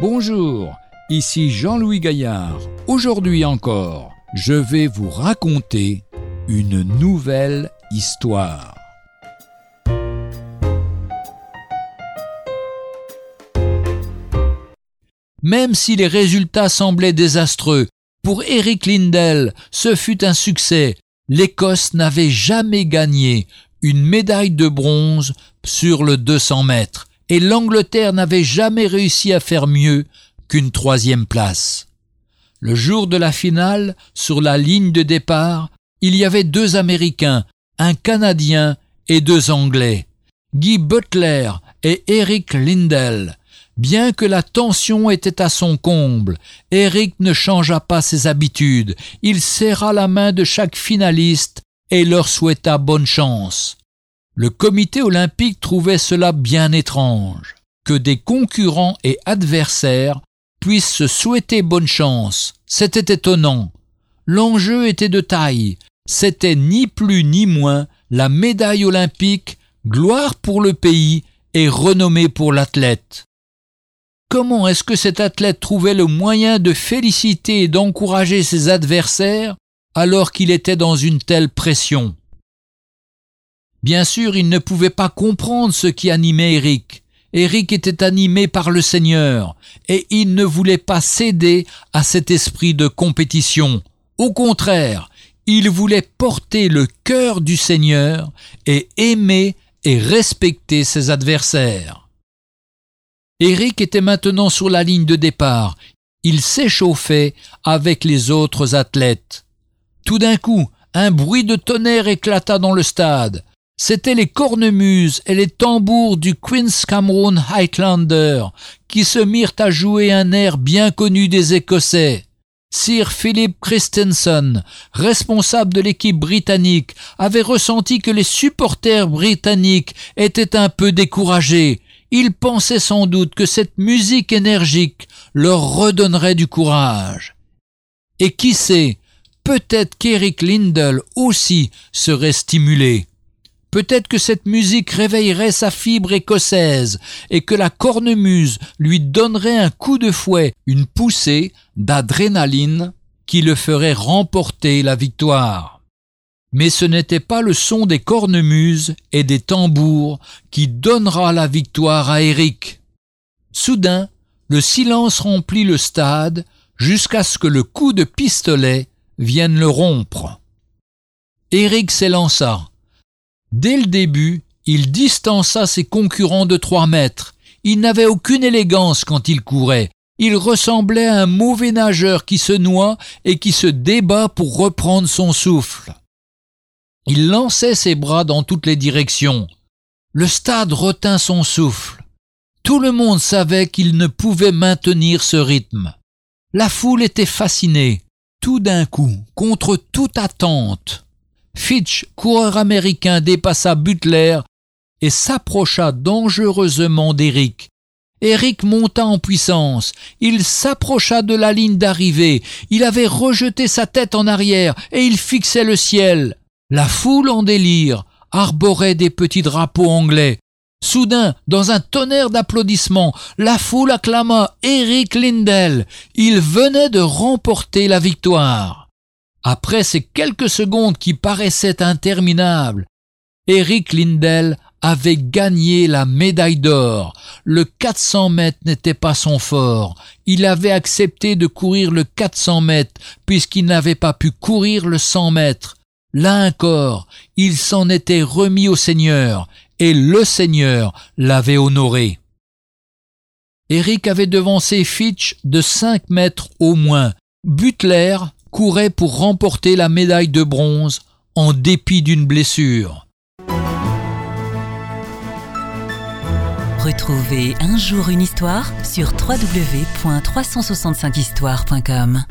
Bonjour, ici Jean-Louis Gaillard. Aujourd'hui encore, je vais vous raconter une nouvelle histoire. Même si les résultats semblaient désastreux, pour Eric Lindell, ce fut un succès. L'Écosse n'avait jamais gagné une médaille de bronze sur le 200 mètres et l'Angleterre n'avait jamais réussi à faire mieux qu'une troisième place. Le jour de la finale, sur la ligne de départ, il y avait deux Américains, un Canadien et deux Anglais, Guy Butler et Eric Lindell. Bien que la tension était à son comble, Eric ne changea pas ses habitudes. Il serra la main de chaque finaliste et leur souhaita bonne chance. Le comité olympique trouvait cela bien étrange, que des concurrents et adversaires puissent se souhaiter bonne chance. C'était étonnant. L'enjeu était de taille. C'était ni plus ni moins la médaille olympique, gloire pour le pays et renommée pour l'athlète. Comment est-ce que cet athlète trouvait le moyen de féliciter et d'encourager ses adversaires alors qu'il était dans une telle pression? Bien sûr, il ne pouvait pas comprendre ce qui animait Eric. Eric était animé par le Seigneur, et il ne voulait pas céder à cet esprit de compétition. Au contraire, il voulait porter le cœur du Seigneur et aimer et respecter ses adversaires. Eric était maintenant sur la ligne de départ. Il s'échauffait avec les autres athlètes. Tout d'un coup, un bruit de tonnerre éclata dans le stade. C'étaient les cornemuses et les tambours du Queen's Cameroon Highlander qui se mirent à jouer un air bien connu des Écossais. Sir Philip Christensen, responsable de l'équipe britannique, avait ressenti que les supporters britanniques étaient un peu découragés ils pensaient sans doute que cette musique énergique leur redonnerait du courage. Et qui sait, peut-être qu'Eric Lindell aussi serait stimulé. Peut-être que cette musique réveillerait sa fibre écossaise et que la cornemuse lui donnerait un coup de fouet, une poussée d'adrénaline qui le ferait remporter la victoire. Mais ce n'était pas le son des cornemuses et des tambours qui donnera la victoire à Eric. Soudain, le silence remplit le stade jusqu'à ce que le coup de pistolet vienne le rompre. Eric s'élança. Dès le début, il distança ses concurrents de trois mètres. Il n'avait aucune élégance quand il courait. Il ressemblait à un mauvais nageur qui se noie et qui se débat pour reprendre son souffle. Il lançait ses bras dans toutes les directions. Le stade retint son souffle. Tout le monde savait qu'il ne pouvait maintenir ce rythme. La foule était fascinée. Tout d'un coup, contre toute attente, Fitch, coureur américain, dépassa Butler et s'approcha dangereusement d'Eric. Eric monta en puissance. Il s'approcha de la ligne d'arrivée. Il avait rejeté sa tête en arrière et il fixait le ciel. La foule en délire arborait des petits drapeaux anglais. Soudain, dans un tonnerre d'applaudissements, la foule acclama Eric Lindell. Il venait de remporter la victoire. Après ces quelques secondes qui paraissaient interminables, Eric Lindell avait gagné la médaille d'or. Le 400 mètres n'était pas son fort. Il avait accepté de courir le 400 mètres puisqu'il n'avait pas pu courir le 100 mètres. Là encore, il s'en était remis au Seigneur, et le Seigneur l'avait honoré. Eric avait devancé Fitch de cinq mètres au moins. Butler courait pour remporter la médaille de bronze en dépit d'une blessure. Retrouvez un jour une histoire sur www.365histoire.com.